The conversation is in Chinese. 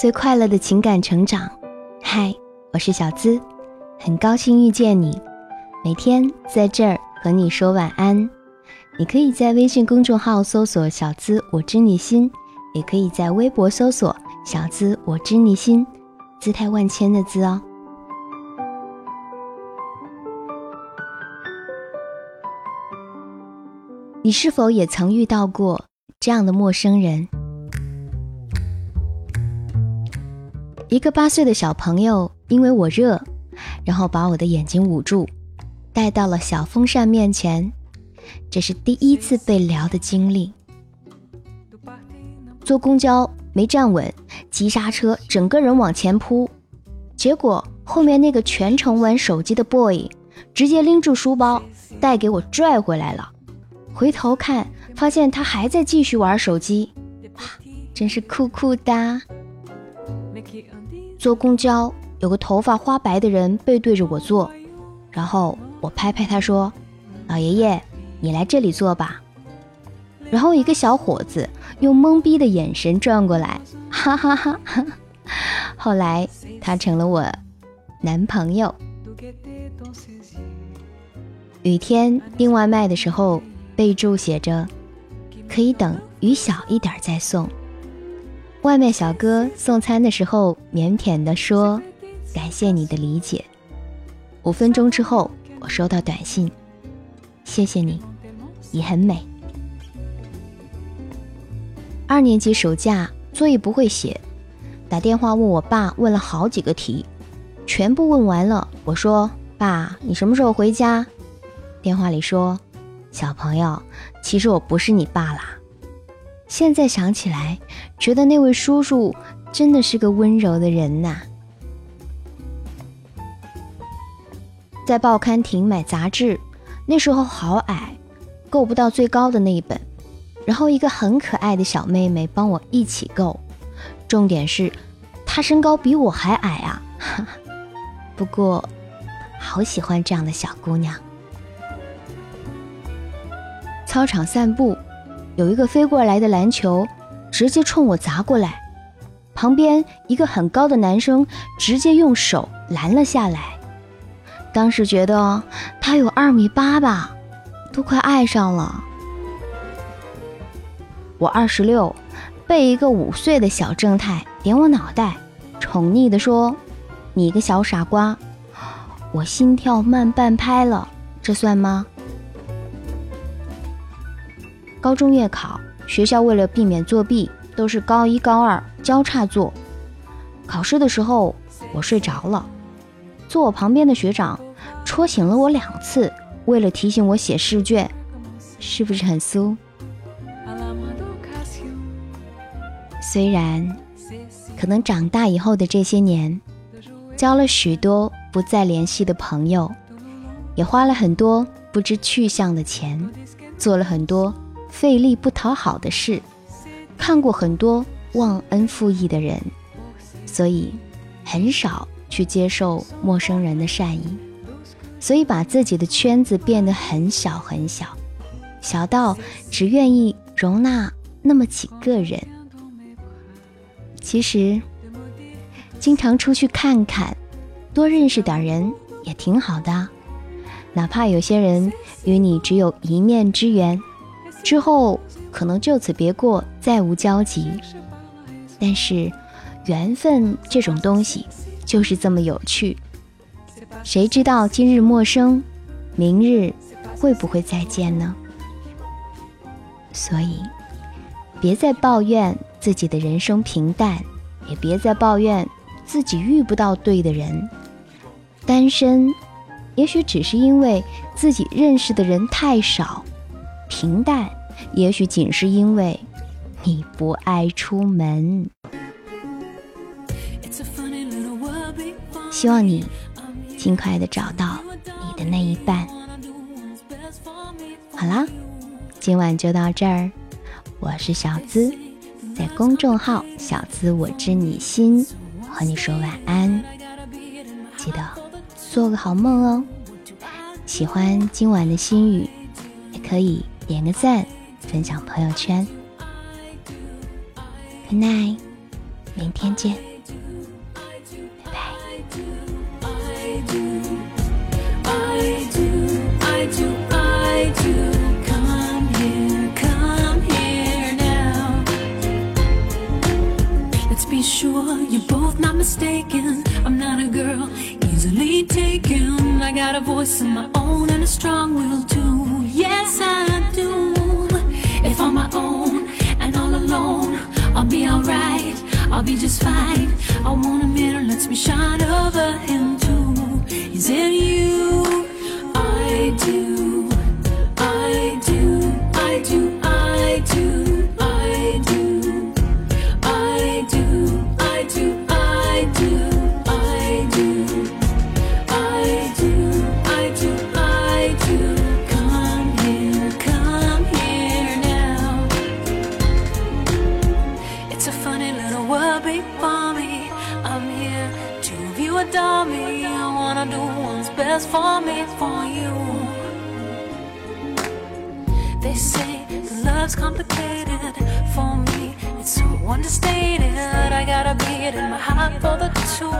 最快乐的情感成长。嗨，我是小资，很高兴遇见你。每天在这儿和你说晚安。你可以在微信公众号搜索“小资我知你心”，也可以在微博搜索“小资我知你心”，姿态万千的“资”哦。你是否也曾遇到过这样的陌生人？一个八岁的小朋友因为我热，然后把我的眼睛捂住，带到了小风扇面前。这是第一次被撩的经历。坐公交没站稳，急刹车，整个人往前扑，结果后面那个全程玩手机的 boy 直接拎住书包带给我拽回来了。回头看，发现他还在继续玩手机，哇，真是酷酷哒！坐公交，有个头发花白的人背对着我坐，然后我拍拍他说：“老爷爷，你来这里坐吧。”然后一个小伙子用懵逼的眼神转过来，哈哈哈！后来他成了我男朋友。雨天订外卖的时候。备注写着：“可以等雨小一点再送。”外卖小哥送餐的时候腼腆地说：“感谢你的理解。”五分钟之后，我收到短信：“谢谢你，你很美。”二年级暑假作业不会写，打电话问我爸，问了好几个题，全部问完了。我说：“爸，你什么时候回家？”电话里说。小朋友，其实我不是你爸啦。现在想起来，觉得那位叔叔真的是个温柔的人呐。在报刊亭买杂志，那时候好矮，够不到最高的那一本。然后一个很可爱的小妹妹帮我一起够，重点是她身高比我还矮啊。不过，好喜欢这样的小姑娘。操场散步，有一个飞过来的篮球，直接冲我砸过来。旁边一个很高的男生直接用手拦了下来。当时觉得他有二米八吧，都快爱上了。我二十六，被一个五岁的小正太点我脑袋，宠溺地说：“你个小傻瓜。”我心跳慢半拍了，这算吗？高中月考，学校为了避免作弊，都是高一高二交叉做。考试的时候，我睡着了，坐我旁边的学长戳醒了我两次，为了提醒我写试卷，是不是很酥？虽然可能长大以后的这些年，交了许多不再联系的朋友，也花了很多不知去向的钱，做了很多。费力不讨好的事，看过很多忘恩负义的人，所以很少去接受陌生人的善意，所以把自己的圈子变得很小很小，小到只愿意容纳那么几个人。其实，经常出去看看，多认识点人也挺好的，哪怕有些人与你只有一面之缘。之后可能就此别过，再无交集。但是，缘分这种东西就是这么有趣。谁知道今日陌生，明日会不会再见呢？所以，别再抱怨自己的人生平淡，也别再抱怨自己遇不到对的人。单身，也许只是因为自己认识的人太少。平淡，也许仅是因为你不爱出门。希望你尽快的找到你的那一半。好啦，今晚就到这儿。我是小资，在公众号“小资我知你心”和你说晚安，记得做个好梦哦。喜欢今晚的心语，也可以。点个赞，分享朋友圈。Good night，明天见，拜拜。be sure you're both not mistaken. I'm not a girl easily taken. I got a voice of my own and a strong will too. Yes, I do. I'm my own and all alone, I'll be alright. I'll be just fine. I want a mirror, lets me shine you adore me. I wanna do what's best for me, for you. They say love's complicated. For me, it's so understated. I gotta be it in my heart for the two